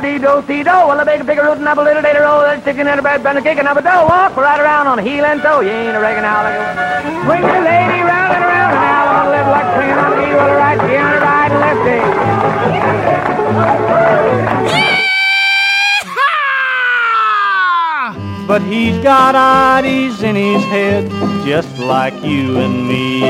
dee do see do. Well, a big bigger root and apple little day roll. That's chicken and a bread bun a cake up a dough. Walk right around on heel and toe. You ain't a how like Swing your lady round and around and now on live like swinging on the heel or right, she on the right and lefty. But he's got ideas in his head just like you and me.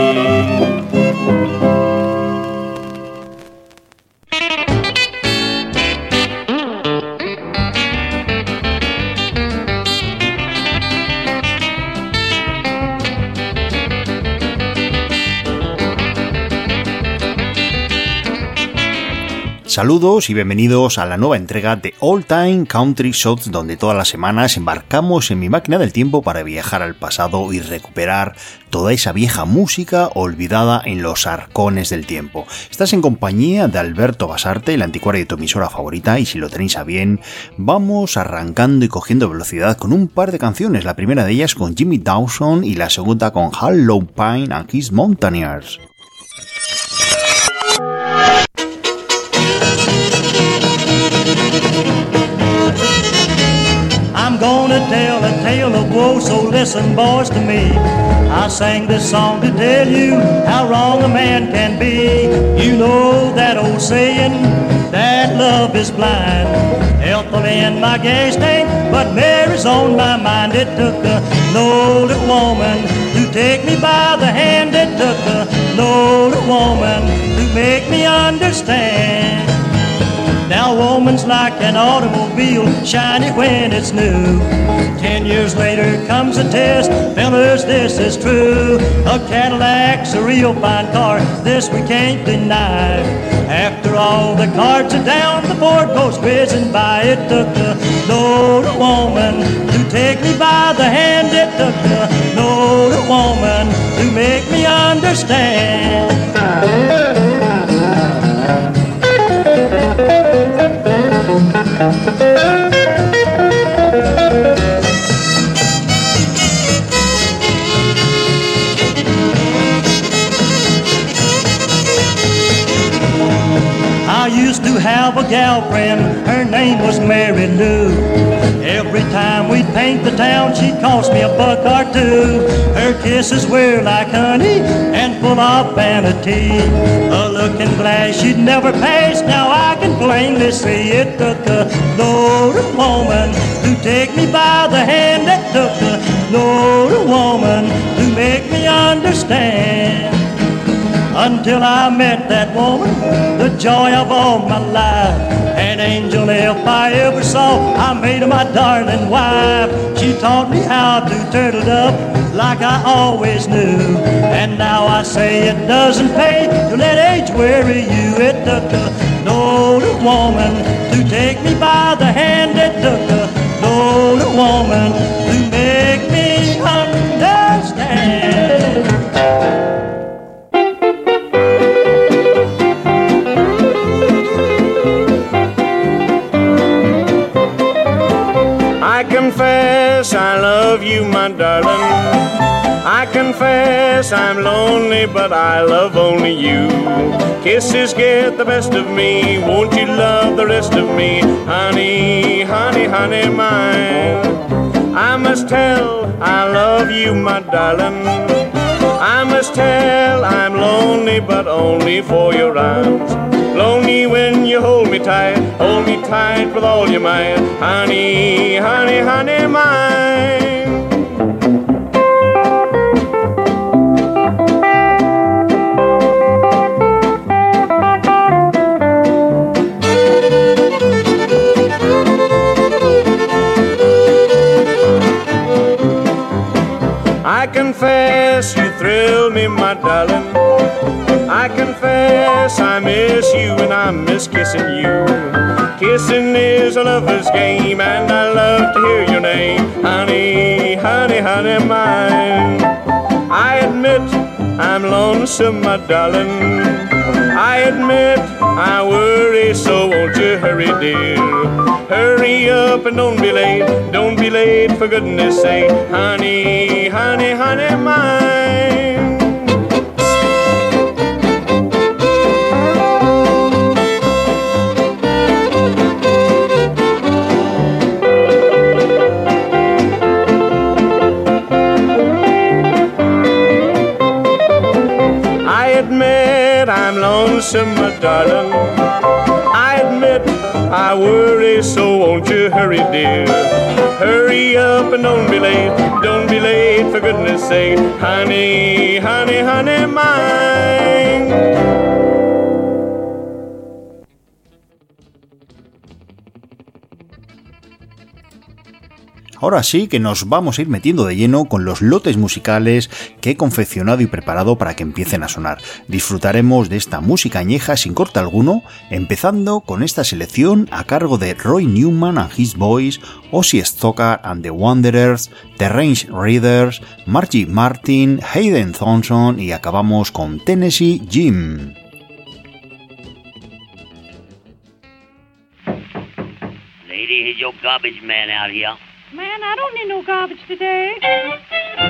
Saludos y bienvenidos a la nueva entrega de All Time Country Shots donde todas las semanas embarcamos en mi máquina del tiempo para viajar al pasado y recuperar toda esa vieja música olvidada en los arcones del tiempo. Estás en compañía de Alberto Basarte, el anticuario de tu emisora favorita y si lo tenéis a bien, vamos arrancando y cogiendo velocidad con un par de canciones, la primera de ellas con Jimmy Dawson y la segunda con Hollow Pine and His Mountaineers. Gonna tell a tale of woe, so listen, boys, to me. I sang this song to tell you how wrong a man can be. You know that old saying that love is blind. Ethel in my gas tank, but Mary's on my mind. It took a older woman to take me by the hand. It took a older woman to make me understand. Now woman's like an automobile, shiny when it's new. Ten years later comes a test, fellas, this is true. A Cadillac's a real fine car, this we can't deny. After all the cards are down, the Ford goes whizzing by. It took a woman to take me by the hand. It took a woman to make me understand. Have a gal friend, her name was Mary Lou. Every time we'd paint the town, she'd cost me a buck or two. Her kisses were like honey and full of vanity. A looking glass she'd never pass, now I plainly see it took a older woman to take me by the hand. It took a older woman to make me understand. Until I met that woman, the joy of all my life. An angel if I ever saw, I made her my darling wife. She taught me how to turtle up like I always knew. And now I say it doesn't pay to let age worry you. It took an older woman to take me by the hand. It took an older woman I love you, my darling. I confess I'm lonely, but I love only you. Kisses get the best of me. Won't you love the rest of me? Honey, honey, honey mine. I must tell I love you, my darling. I must tell I'm lonely, but only for your arms. Lonely when you hold me tight, hold me tight with all your might. Honey, honey, honey mine. Confess you thrill me, my darling. I confess I miss you and I miss kissing you. Kissing is a lover's game, and I love to hear your name, honey, honey, honey mine. I'm lonesome, my darling. I admit I worry, so won't you hurry, dear? Hurry up and don't be late, don't be late for goodness sake, honey, honey, honey mine. My darling. I admit I worry, so won't you hurry, dear? Hurry up and don't be late, don't be late, for goodness sake, honey, honey, honey mine. Ahora sí que nos vamos a ir metiendo de lleno con los lotes musicales que he confeccionado y preparado para que empiecen a sonar. Disfrutaremos de esta música añeja sin corte alguno, empezando con esta selección a cargo de Roy Newman and His Boys, Ozzy Stoker and the Wanderers, The Range Readers, Margie Martin, Hayden Thompson y acabamos con Tennessee Jim. Lady. Man, I don't need no garbage today.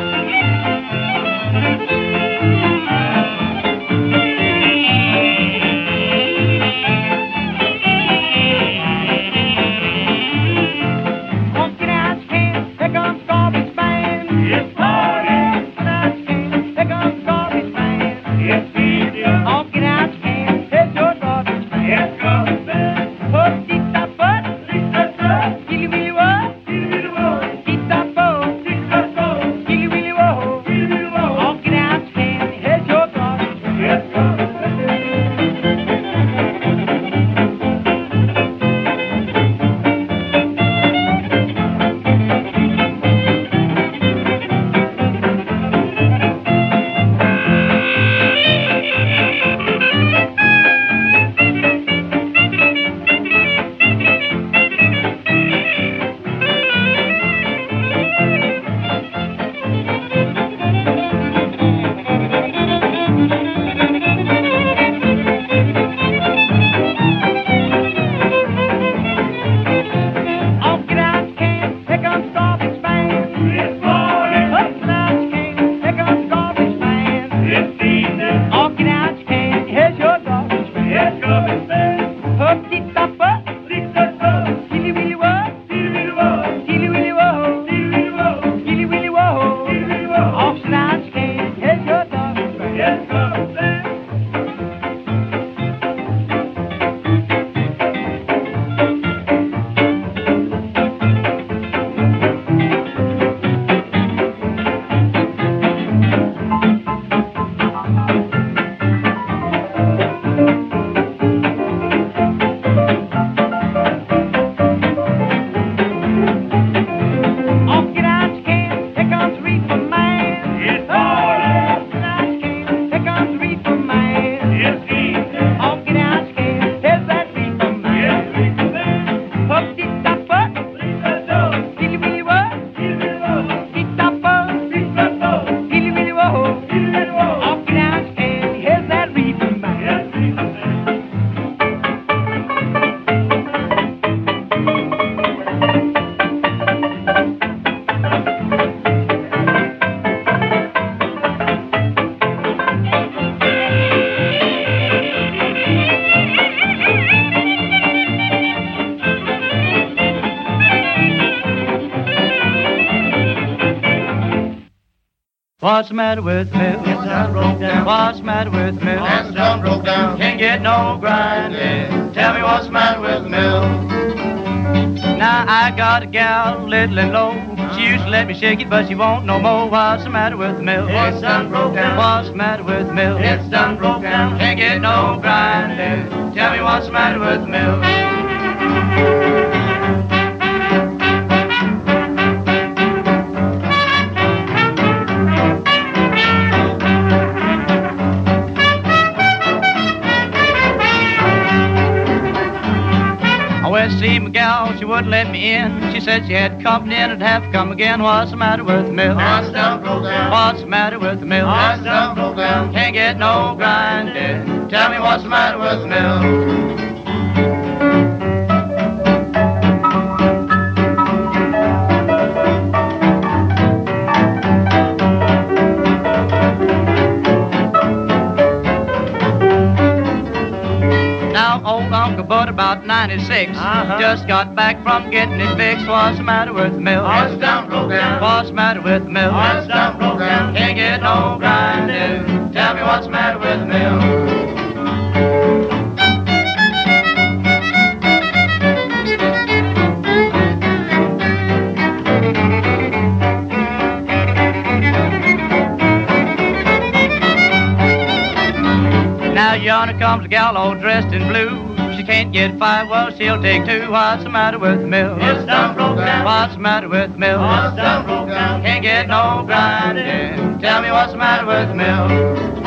What's the matter with me? What's the matter with me? Hands done broke down. Can't get no grinding. Tell me what's the matter with mill. Now I got a gal, little and low. She used to let me shake it, but she won't no more. What's the matter with the mill? It's done broke down. What's the matter with the mill? It's done broke down. Can't get no grinding. Tell me what's the matter with the mill. Wouldn't let me in. She said she had company and would have to come again. What's the matter with the mill? What's down, What's the matter with the mill? What's down, down. Can't get no grinding. Tell me what's the matter with the mill? 96. Uh-huh. Just got back from getting it fixed. What's the matter with the mill? Horse down broke down. What's the matter with the mill? Horse down broke down. Can't get no grinding. Tell me what's the matter with the mill. Now yonder comes a gal all dressed in blue. She can't get five, well she'll take two. What's the matter with the mill? It's done broke down. What's the matter with the mill? It's done broke down. Can't get no grinding. Tell me what's the matter with the mill?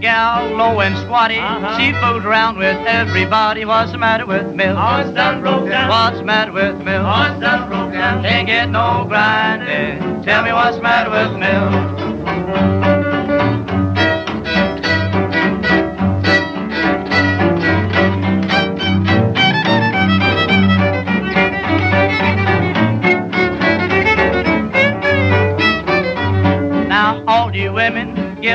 Gal low and squatty. She fools around with everybody. What's the matter with mill? It's done broke down. What's the matter with mill? It's done broke down. Can't get no grinding. Tell me what's the matter with mill?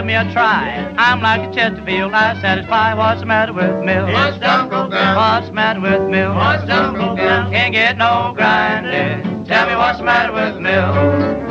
Give me a try. I'm like a Chesterfield, I satisfy. What's the matter with mill? It's broke down. What's the matter with mill? What's done broke down. Can't get no grinding. Tell me what's the matter with mill?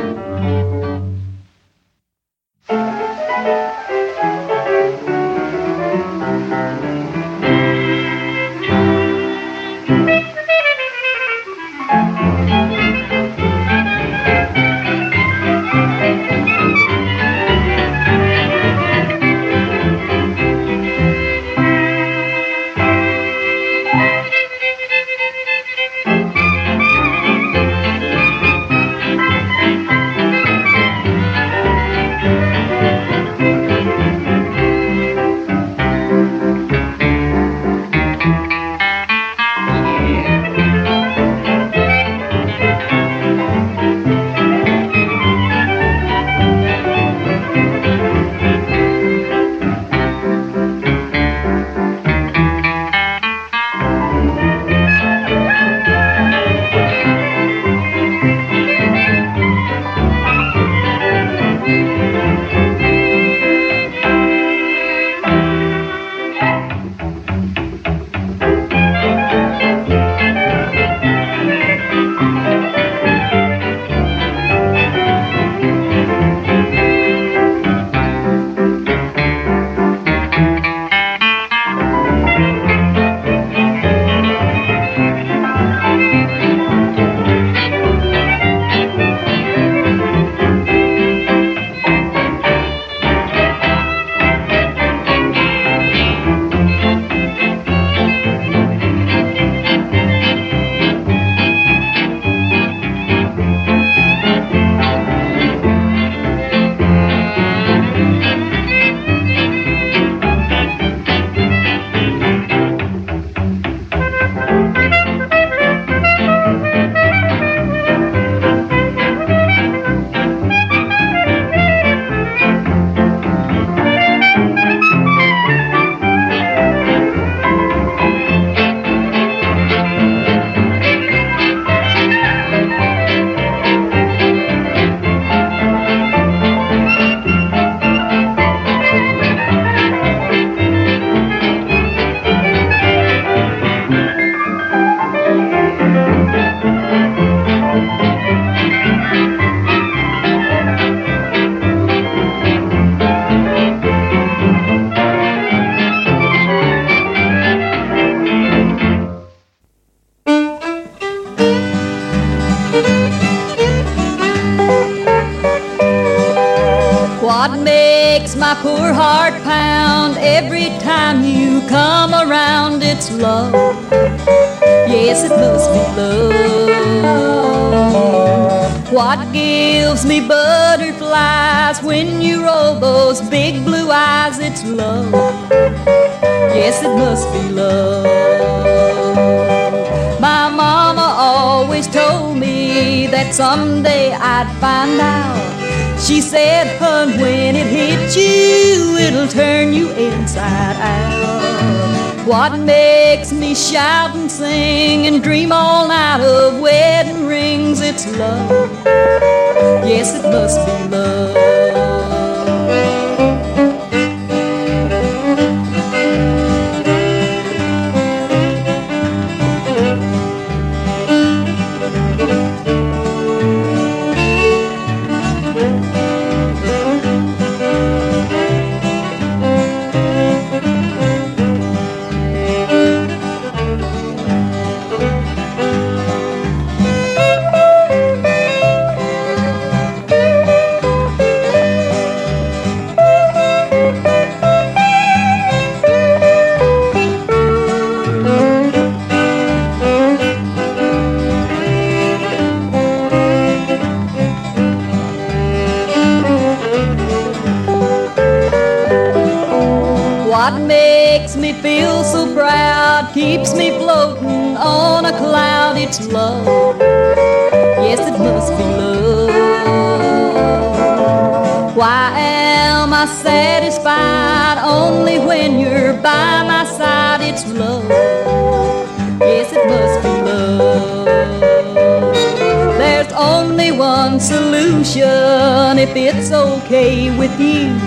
It'll turn you inside out. What makes me shout and sing and dream all night of wedding rings? It's love. Yes, it must be love. It's love. Yes, it must be love. Why am I satisfied only when you're by my side? It's love. Yes, it must be love. There's only one solution if it's okay with you.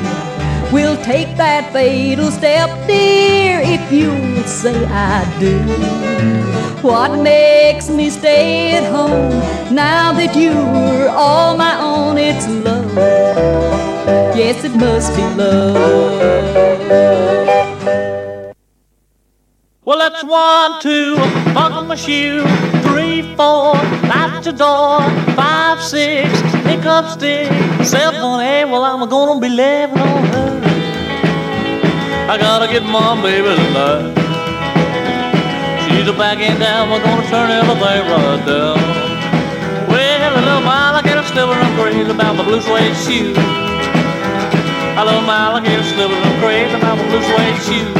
We'll take that fatal step, dear, if you'll say I do. What makes me stay at home now that you're all my own? It's love. Yes, it must be love. Well, that's one, two, buckle my shoe, three, four, light the door, five, six, pick up stick, seven, eight. Well, I'm gonna be living on her. I gotta get my baby tonight. She's a back end down, we're gonna turn everything right down. Well, a little alligator sliver, I'm crazy about the blue suede shoes. I love my alligator sliver, I'm crazy about the blue suede shoes.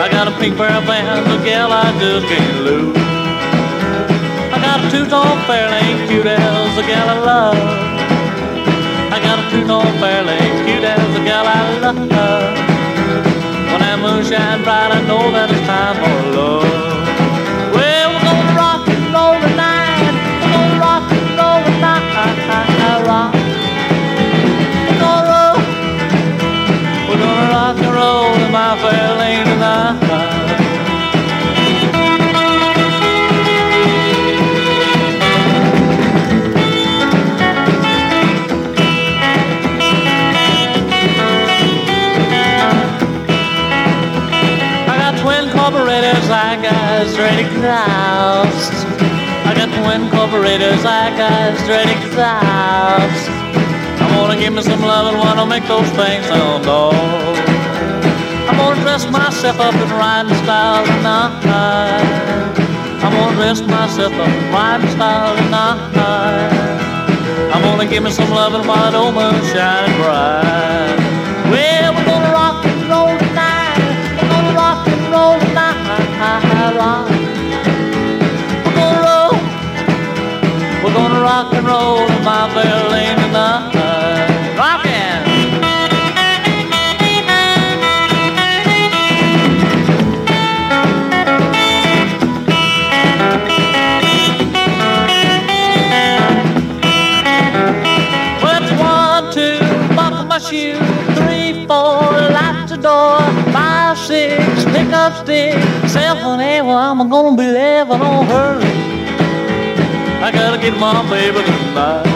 I got a pink pair of pants, a gal I just can't lose. I got a two-tone Fairlane, cute as a gal I love. I got a two-tone Fairlane, cute as a gal I love. Moon shine bright, I know that it's time for love. Well, we're gonna rock and roll tonight. We're gonna rock and roll tonight. Rock. Gonna roll. We're gonna rock and roll my Fairlane straight exhaust. I'm gonna give me some love and wanna make those things sound off. I'm gonna dress myself up in riding style tonight. I'm gonna dress myself up in riding style tonight. I'm gonna give me some loving while the old moon's shining bright. Well, we're gonna rock and roll tonight. We're gonna rock and roll tonight. Gonna rock and roll in my lane tonight. Rockin'. One, two, buckle my shoe, three, four, lock the door, five, six, pick up stick, seven, eight. Well, I'm gonna be living on her. I gotta get my baby tonight.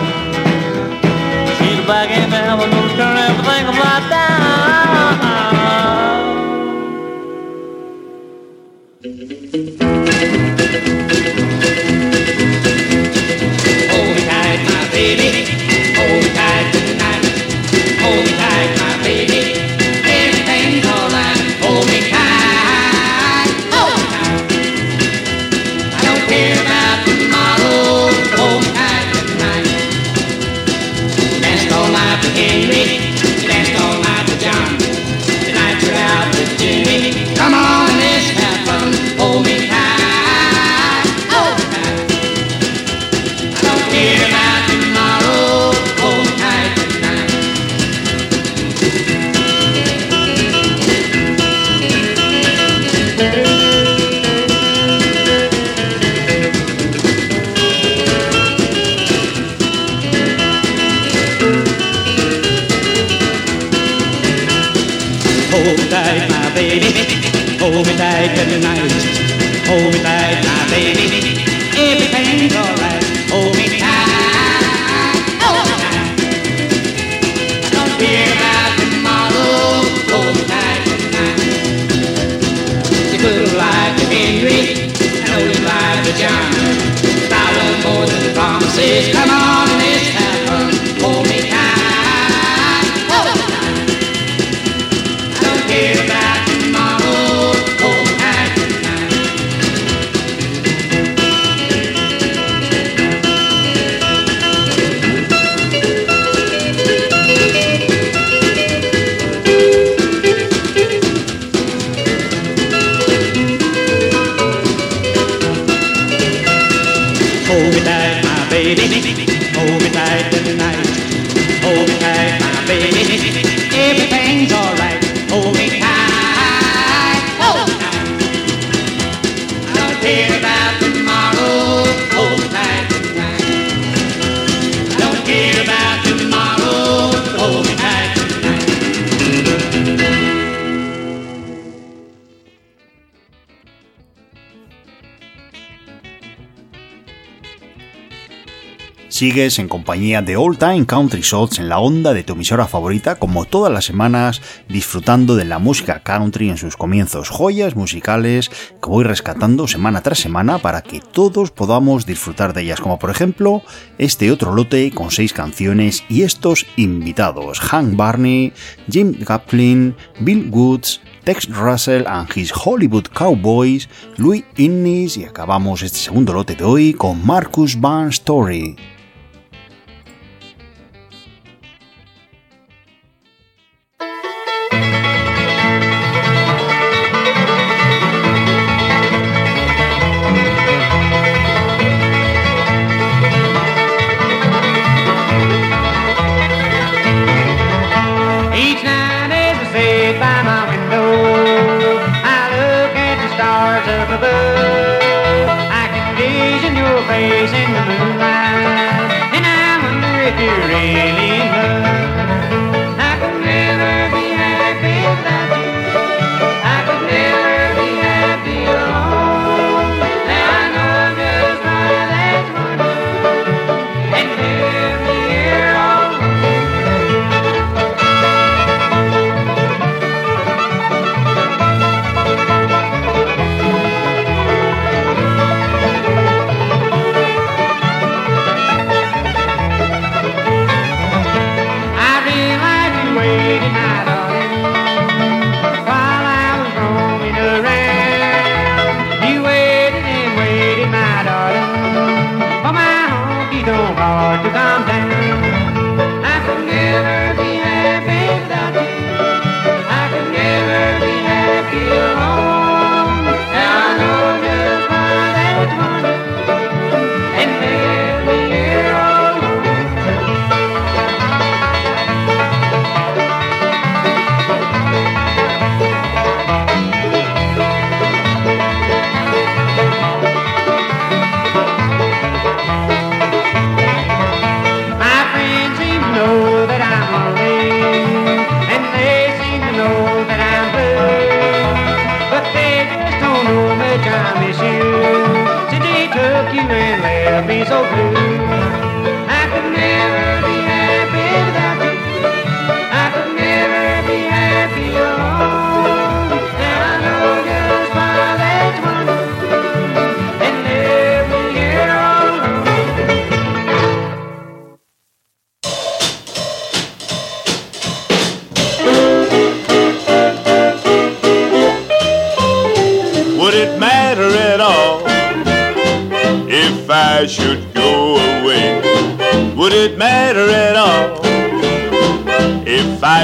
Sigues en compañía de All Time Country Shots en la onda de tu emisora favorita, como todas las semanas, disfrutando de la música country en sus comienzos, joyas musicales que voy rescatando semana tras semana para que todos podamos disfrutar de ellas, como por ejemplo este otro lote con seis canciones y estos invitados, Hank Barney, Jim Gaplin, Bill Woods, Tex Russell and His Hollywood Cowboys, Louis Innis y acabamos este segundo lote de hoy con Marcus Van Story. Stars up. I can vision your face in the moonlight, and I wonder if you're really in love.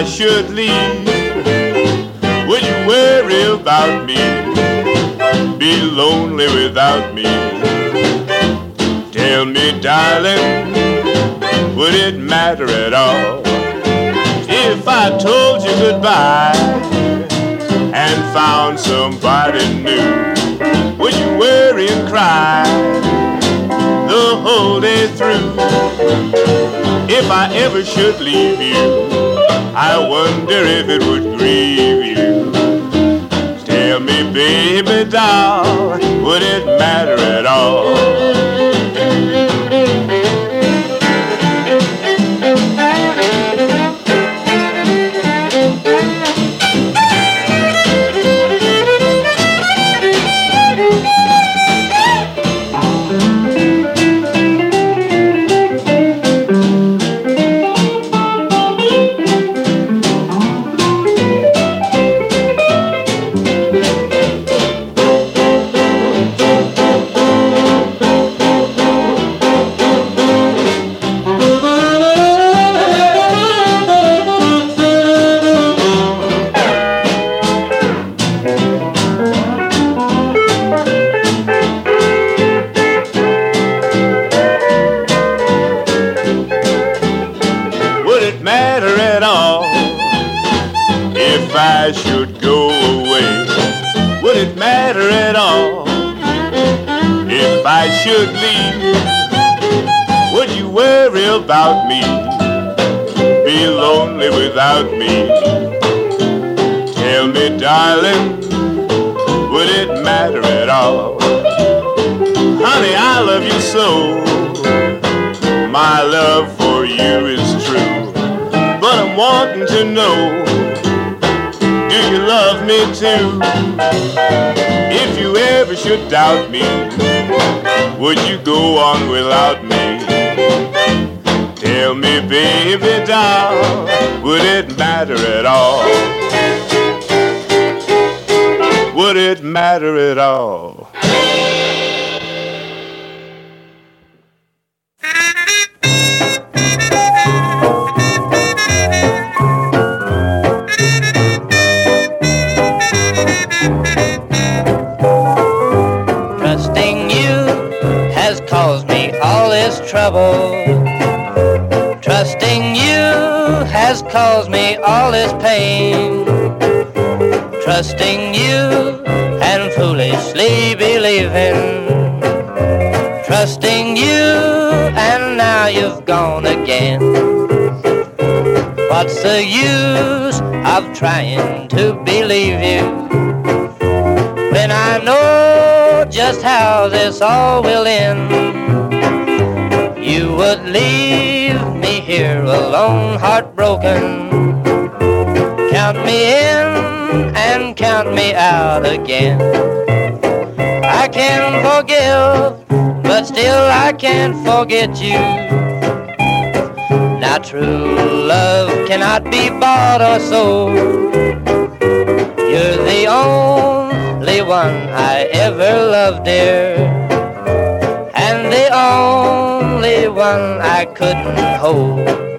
I should leave? Would you worry about me? Be lonely without me? Tell me, darling, would it matter at all if I told you goodbye? and found somebody new. Would you worry and cry the whole day through? If I ever should leave you, I wonder if it would grieve you. Tell me, baby doll, would it matter at all? I should go away? Would it matter at all if I should leave? Would you worry about me? Be lonely without me? Tell me, darling, would it matter at all? Honey, I love you so. My love for you is true. But I'm wanting to know, you love me too? If you ever should doubt me, would you go on without me? Tell me, baby doll, would it matter at all? Would it matter at all? Trouble. Trusting you has caused me all this pain. Trusting you and foolishly believing. Trusting you and now you've gone again. What's the use of trying to believe you? When I know just how this all will end. You would leave me here alone, heartbroken. Count me in and count me out again. I can forgive, but still I can't forget you. Now true love cannot be bought or sold. You're the only one I ever loved, dear. And the only one I couldn't hold.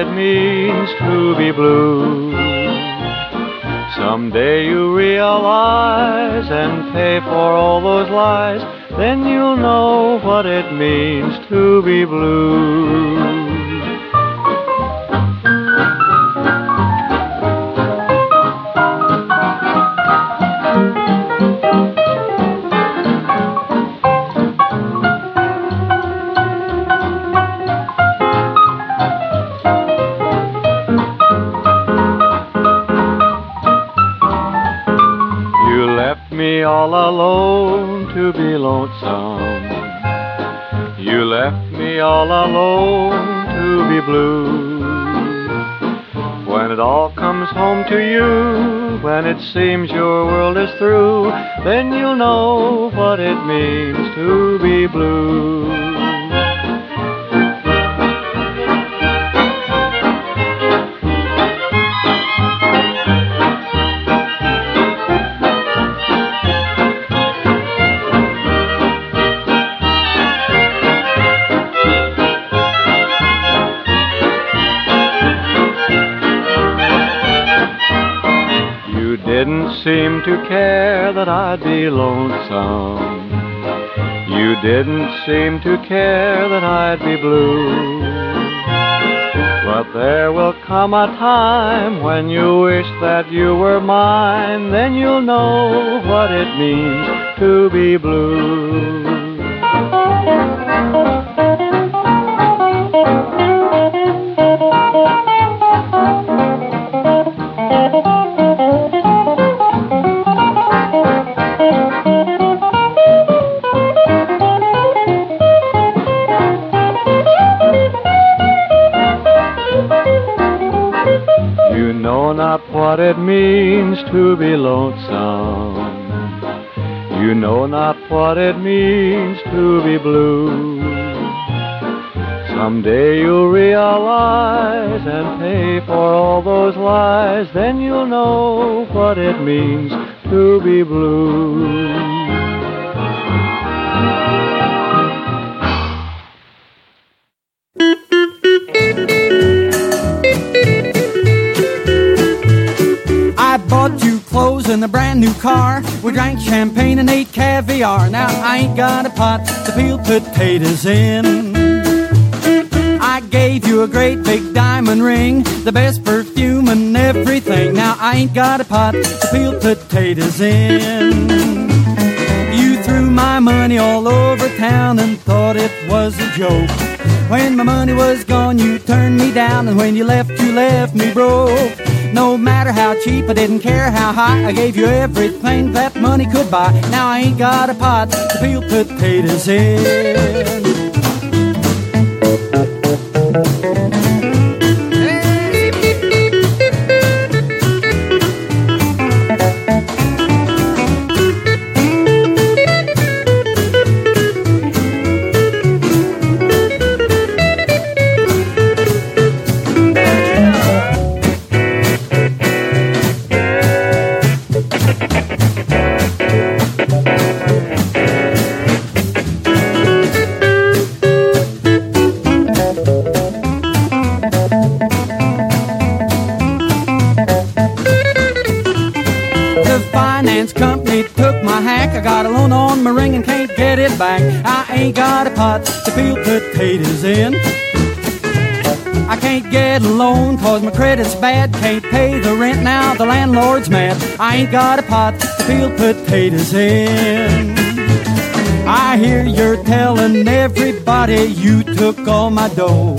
It means to be blue. Someday You didn't seem to care that I'd be blue. But there will come a time when you wish that you were mine, then you'll know what it means to be blue. What it means to be lonesome. You know not what it means to be blue. Someday you'll realize and pay for all those lies, then you'll know what it means to be blue. In a brand new car. We drank champagne and ate caviar. Now I ain't got a pot to peel potatoes in. I gave you a great big diamond ring, the best perfume and everything. Now I ain't got a pot to peel potatoes in. You threw my money all over town and thought it was a joke. When my money was gone, you turned me down, and when you left, you left me broke. No matter how cheap, I didn't care how high. I gave you everything that money could buy. Now I ain't got a pot to peel potatoes in. Peel potatoes in. I can't get a loan cause my credit's bad. Can't pay the rent now, the landlord's mad. I ain't got a pot to peel potatoes in. I hear you're telling everybody you took all my dough.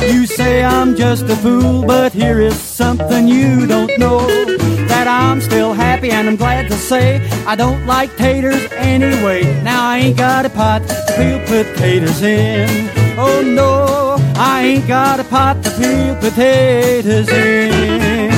You say I'm just a fool, but here is something you don't know. That I'm still happy and I'm glad to say I don't like taters anyway. Now I ain't got a pot peel potatoes in. Oh no, I ain't got a pot to peel potatoes in.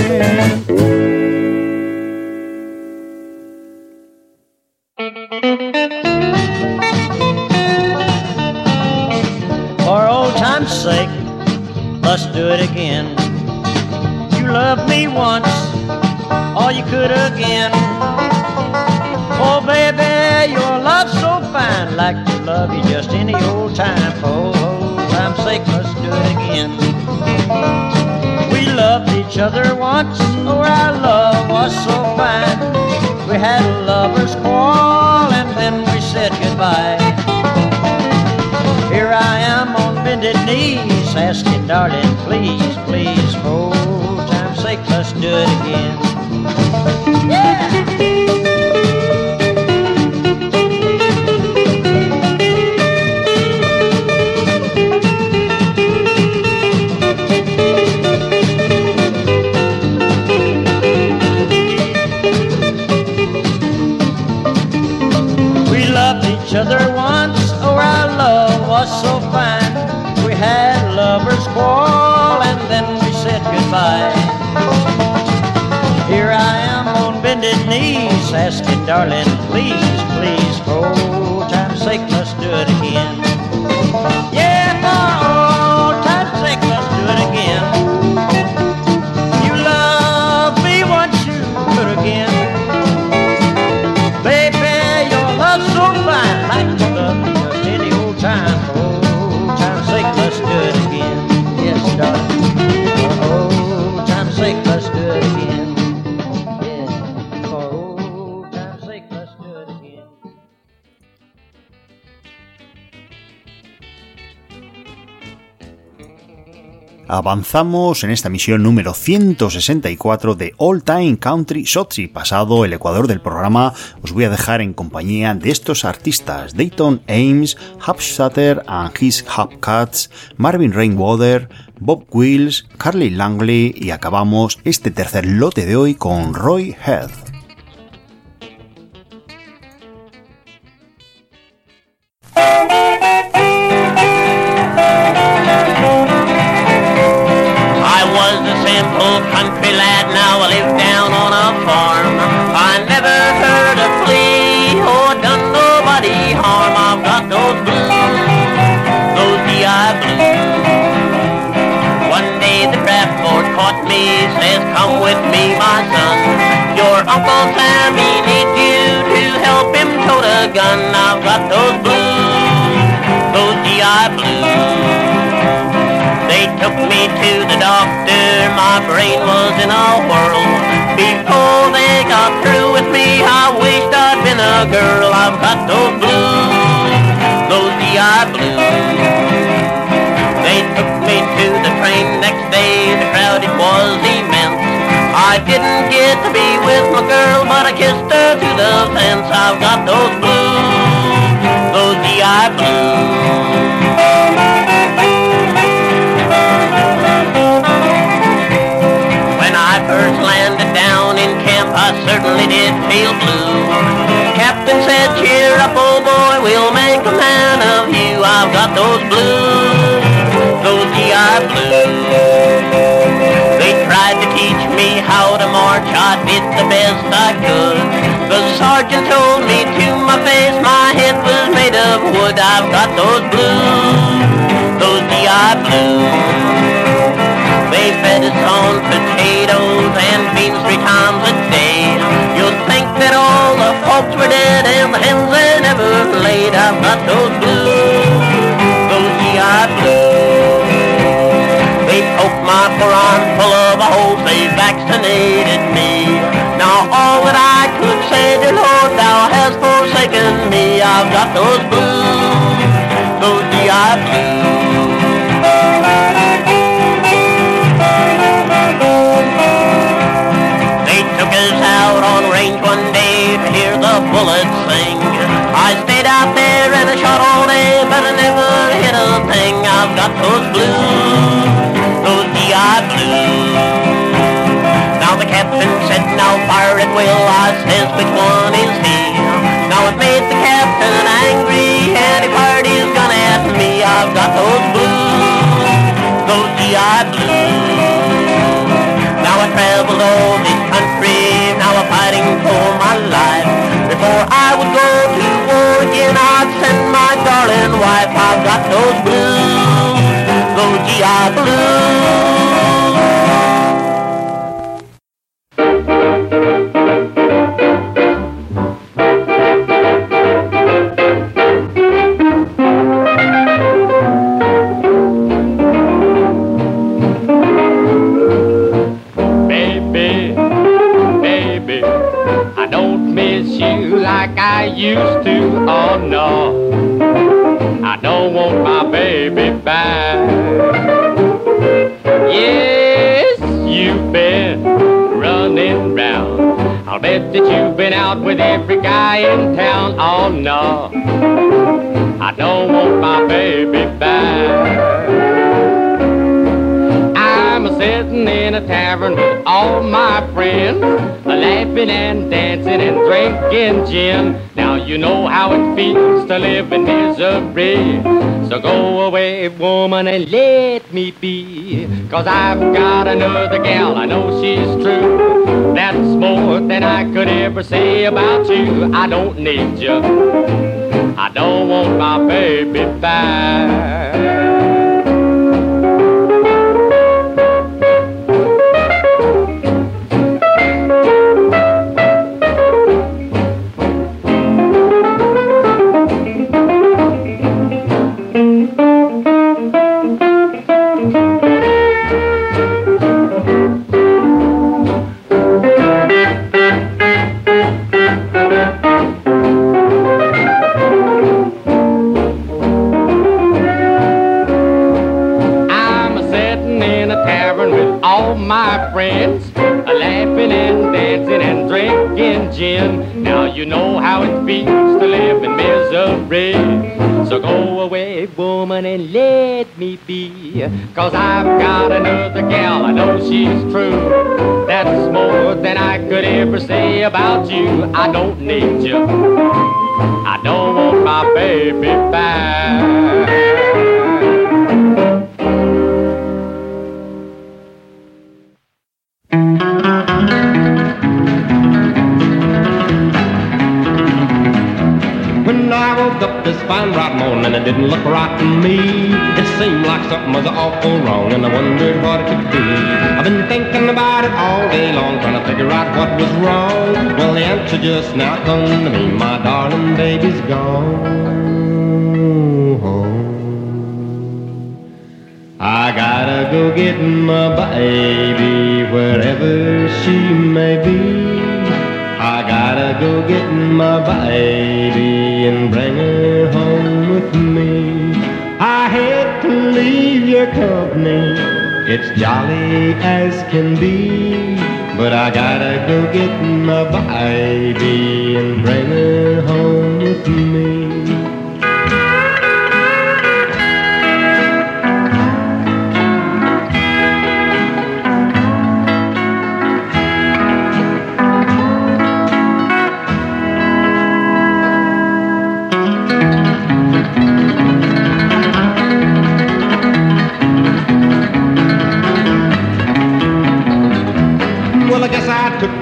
Once, oh, our love was so fine. We had a lover's quarrel, and then we said goodbye. Here I am on bended knees, asking, darling, please, please, for time's sake, let's do it again. Yeah! each other once. Oh, our love was so fine. We had lovers quarrel and then we said goodbye. Here I am on bended knees, asking, darling, please, please, oh, time's sake, let's do it again. Avanzamos en esta misión número 164 de All Time Country y pasado el ecuador del programa os voy a dejar en compañía de estos artistas Dayton Ames, Hubshatter and His Hubcats, Marvin Rainwater, Bob Wills, Carly Langley y acabamos este tercer lote de hoy con Roy Heath. Simple country lad, now I live down on a farm. I never heard a plea or done nobody harm. I've got those blues, those GI blues. One day the draft board caught me, says, come with me, my son. Your Uncle Sammy needs you to help him tote a gun. I've got those blues, those GI blues. Took me to the doctor, my brain was in a whirl. Before they got through with me, I wished I'd been a girl. I've got those blues, those GI blues. They took me to the train next day, the crowd it was immense. I didn't get to be with my girl, but I kissed her to the fence. I've got those blues, those GI blues. First landed down in camp, I certainly did feel blue. Captain said, cheer up, old boy, we'll make a man of you. I've got those blues, those GI blues. They tried to teach me how to march, I did the best I could. The sergeant told me to my face, my head was made of wood. I've got those blues, those GI blues. On potatoes and beans three times a day. You'd think that all the folks were dead and the hens they never laid. I've got those blues, those GI blues. They poked my Quran full of holes, they vaccinated me. Now all that I could say, dear Lord, thou hast forsaken me. I've got those blues, those blues, those GI blues. Now the captain said, now fire at will. I says, which one is he? Now it made the captain angry, and he fired his gun at me. I've got those blues, those GI blues. Now I traveled all this country, now I'm fighting for my life. Before I would go to war again, I'd send my darling wife. I've got those blues, those GI I'll that you've been out with every guy in town. Oh no, I don't want my baby back. I'm sitting in a tavern with all my friends, laughing and dancing and drinking gin. Now you know how it feels to live in misery. So go away, woman, and let me be. Cause I've got another gal, I know she's true. Than I could ever say about you. I don't need you. I don't want my baby back. Cause I've got another gal, I know she's true. That's more than I could ever say about you. I don't need you. I don't want my baby back. When I woke up this fine bright morning, it didn't look right to me. Seemed like something was awful wrong, and I wondered what it could be. I've been thinking about it all day long, trying to figure out what was wrong. Well, the answer just now come to me. My darling baby's gone. I gotta go get my baby wherever she may be. I gotta go get my baby and bring her home with me. It's jolly as can be. But I gotta go get my baby and bring her home with me.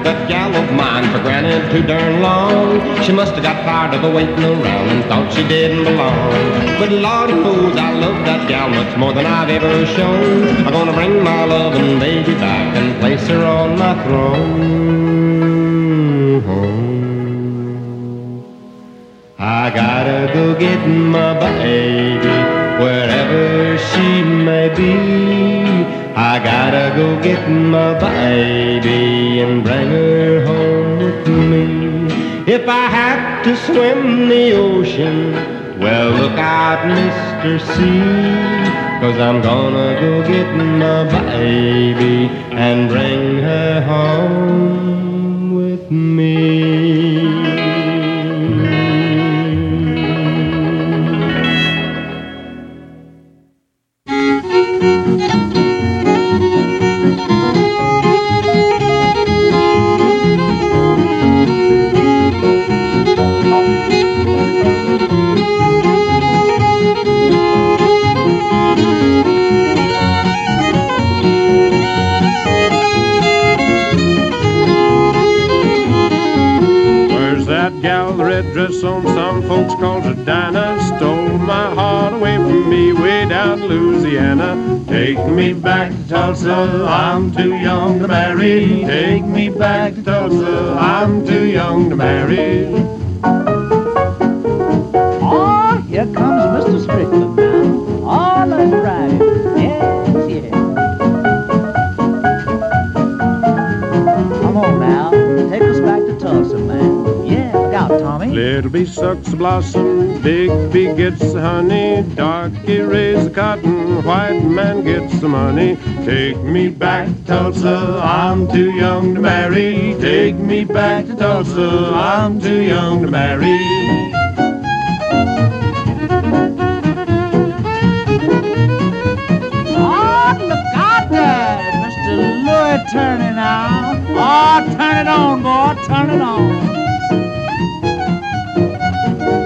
That gal of mine for granted too darn long. She must have got tired of waiting around and thought she didn't belong. But lordy fools, I love that gal much more than I've ever shown. I'm gonna bring my loving baby back and place her on my throne. I gotta go get my baby wherever she may be. I gotta go get my baby and bring her home with me. If I have to swim the ocean, well, look out, Mr. Sea. Cause I'm gonna go get my baby and bring her home with me. In Louisiana. Take me back to Tulsa, I'm too young to marry. Take me back to Tulsa, I'm too young to marry. Oh, here comes Mr. Stricklin now. Let's ride it. Yes, yes. Come on now. Take us back to Tulsa, man. Yeah, look out, Tommy. Little bee sucks blossom, big bee gets the honey, darky raise the cotton, white man gets the money. Take me back to Tulsa, I'm too young to marry. Take me back to Tulsa, I'm too young to marry. Turn it. Oh, turn it on, boy, turn it on.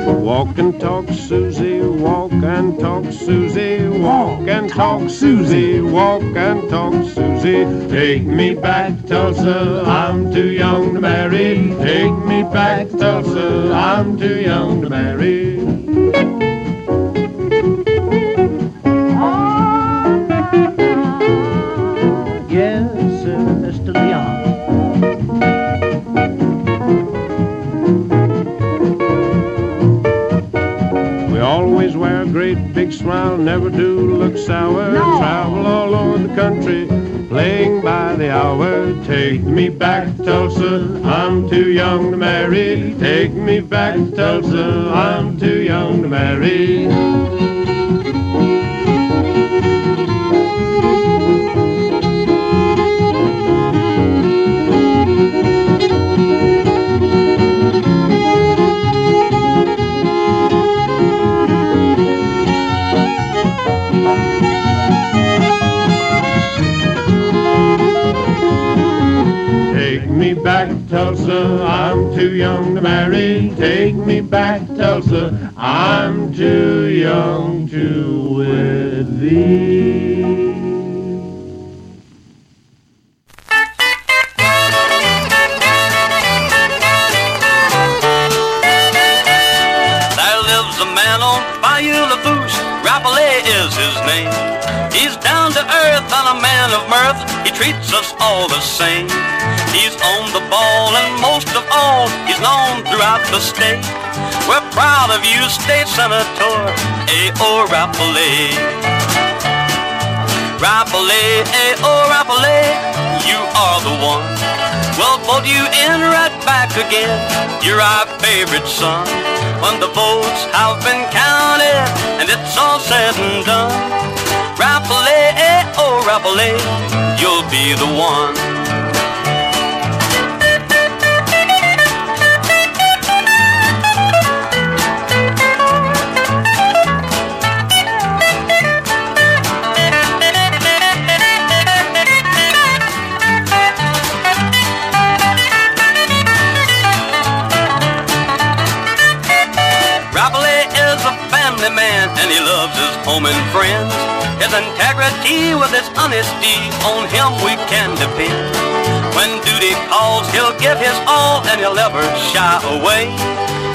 Walk and talk, Susie, walk and talk, Susie, walk and talk, Susie, walk and talk, Susie. Take me back, Tulsa, I'm too young to marry. Take me back, Tulsa, I'm too young to marry. Great big smile, never do look sour. Travel all over the country, playing by the hour. Take me back, Tulsa, I'm too young to marry. Take me back, Tulsa, I'm too young to marry. We're proud of mirth He treats us all the same He's owned the ball and most of all is known throughout the state Where part of you, State Senator A.O. Rappelet. You in right back again. You're our favorite son. When the votes have been counted and it's all said and done, Rappelet, oh Rappelet, you'll be the one. Friends. His integrity with his honesty, on him we can depend. When duty calls, he'll give his all and he'll never shy away.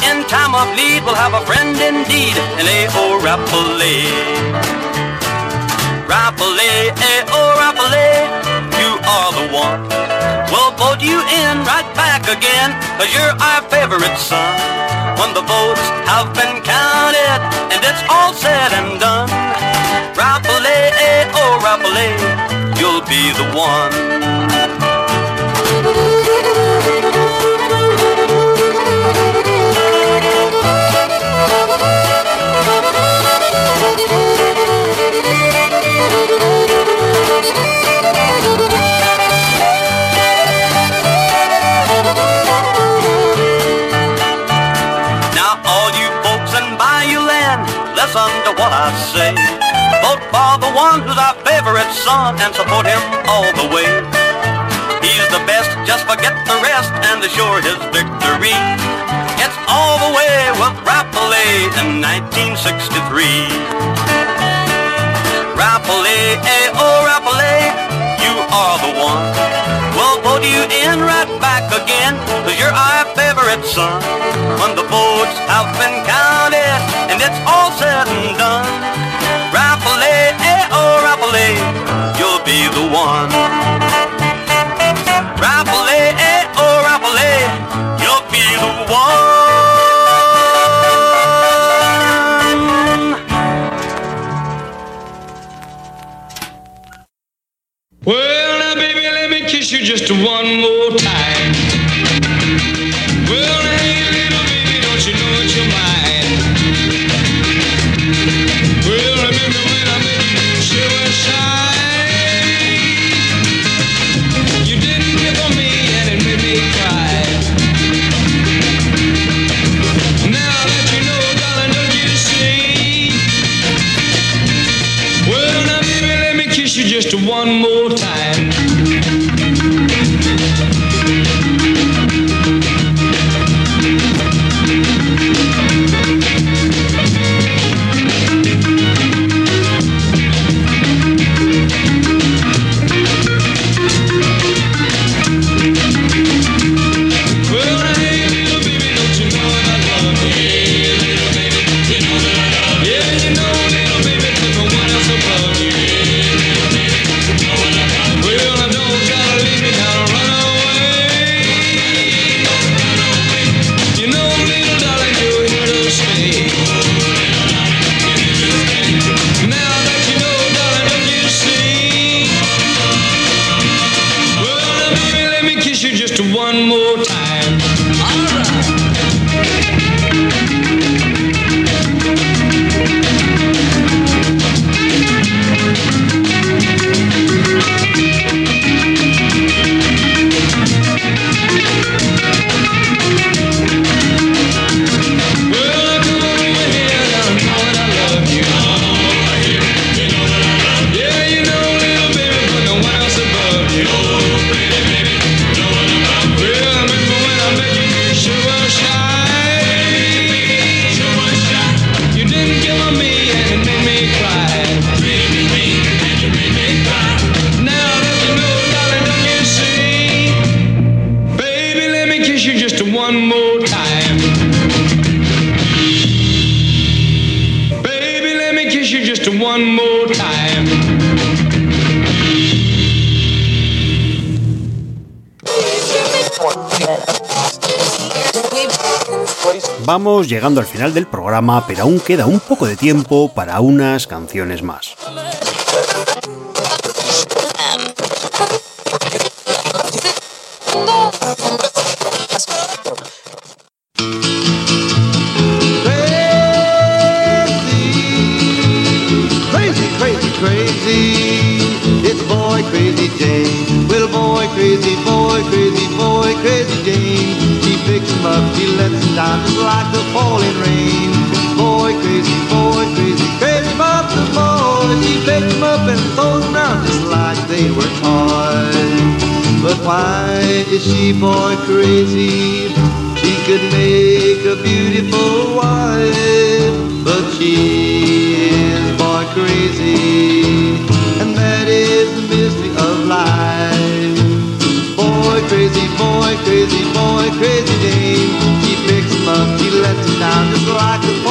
In time of need, we'll have a friend indeed in A.O. Rappelet. Rappelet, A.O. Rappelet, you are the one. We'll vote you in right back again, cause you're our favorite son. When the votes have been counted and it's all said and done, Rappelet, eh, oh Rappelet, you'll be the one. Now all you folks Land, listen to what I say. Who's our favorite son and support him all the way. He's the best, just forget the rest and assure his victory. It's all the way with Rappelet in 1963. Rappelet, eh, oh Rappelet, you are the one. We'll vote you in right back again, cause you're our favorite son. When the votes have been counted and it's all said and done, you'll be the one. Oh you'll be the one. Well, now, baby, let me kiss you just one more time. Well, now, hey, little baby, don't you know it's your mind? Vamos llegando al final del programa, pero aún queda un poco de tiempo para unas canciones más. falling rain. Boy, crazy boy, crazy, crazy about the boys. He picked them up and throws them down just like they were toys. But why is she boy crazy? She could make a beautiful wife, but she is boy crazy, and that is the mystery of life. Boy crazy, boy crazy, boy crazy Jane, she picks him up down just like a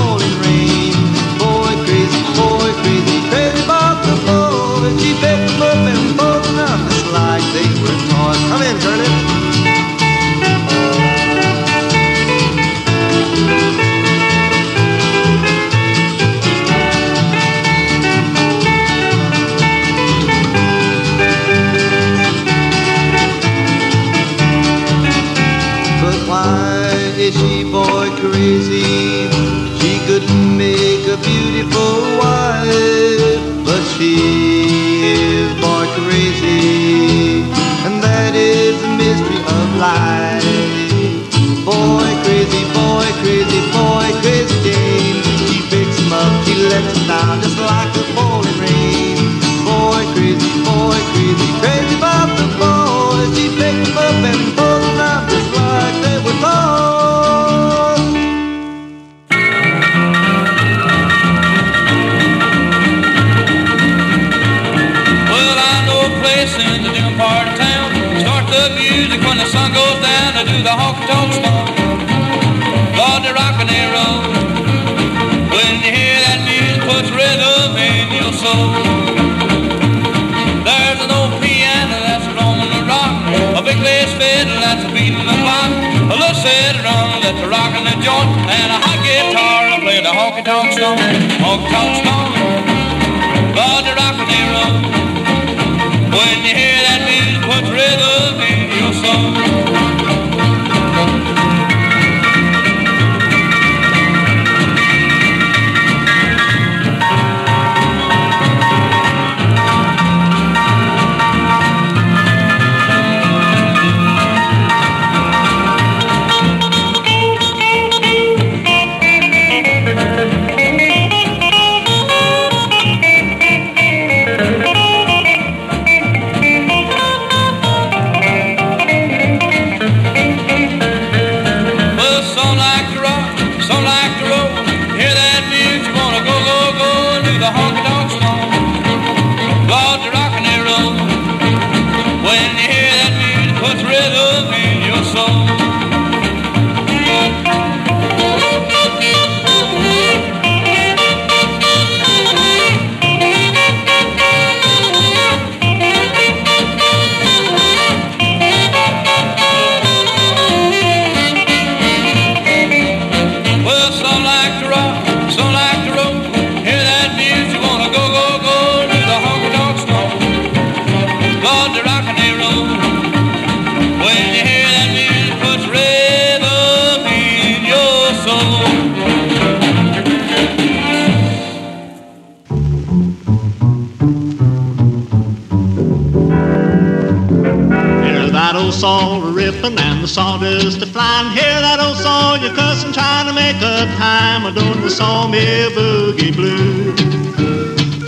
time. I don't the sawmill boogie blues.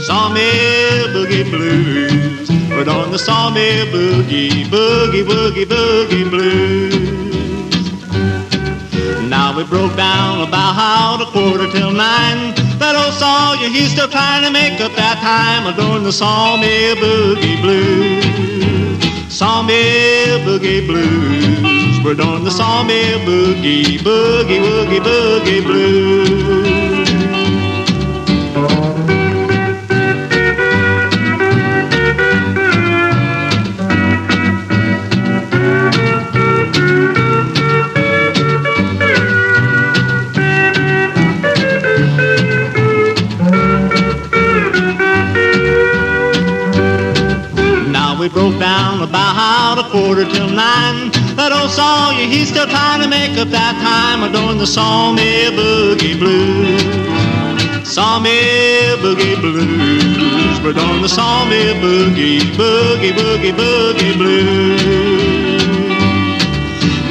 Sawmill boogie blues. We're on the sawmill boogie, boogie, boogie, boogie blues. Now we broke down about a quarter till nine. That old Sawyer, he's still trying to make up that time. I'm doing the sawmill boogie blues. Sawmill boogie blues. We're doing the sawmill boogie, boogie, woogie, boogie blues. we broke down about a quarter till nine. Old Sawyer, he's still trying to make up that time. Adoring the sawmill boogie blues. Sawmill boogie blues. We're doing the sawmill boogie, boogie, boogie, boogie blues.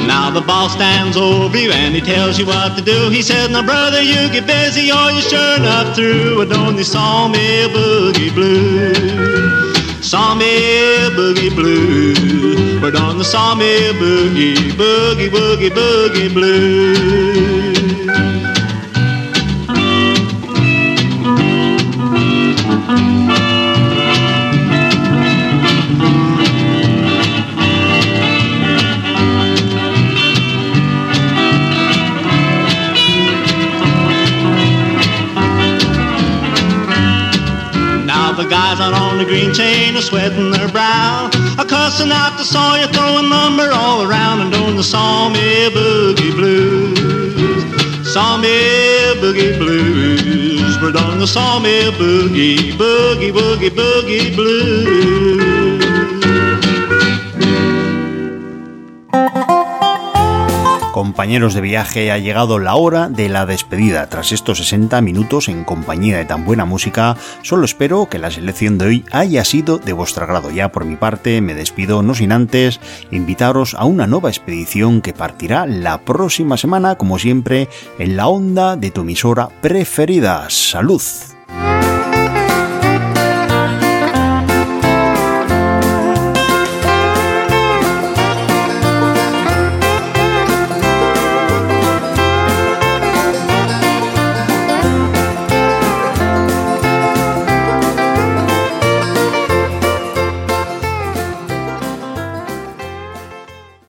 Now the boss stands over you and he tells you what to do. He says, now brother, you get busy or you're sure enough through. Adoring the sawmill boogie blues sawmill boogie blues. We're on the sawmill boogie, boogie, boogie, boogie blues. the guys out on the green chain are sweating their brow. Cussing out the sawyer, throwing lumber all around and doing the sawmill boogie blues. Sawmill boogie blues. We're doing the sawmill boogie, boogie, boogie, boogie blues. Compañeros de viaje, ha llegado la hora de la despedida. Tras estos 60 minutos en compañía de tan buena música, solo espero que la selección de hoy haya sido de vuestro agrado. Ya por mi parte, me despido no sin antes invitaros a una nueva expedición que partirá la próxima semana, como siempre, en la onda de tu emisora preferida. ¡Salud!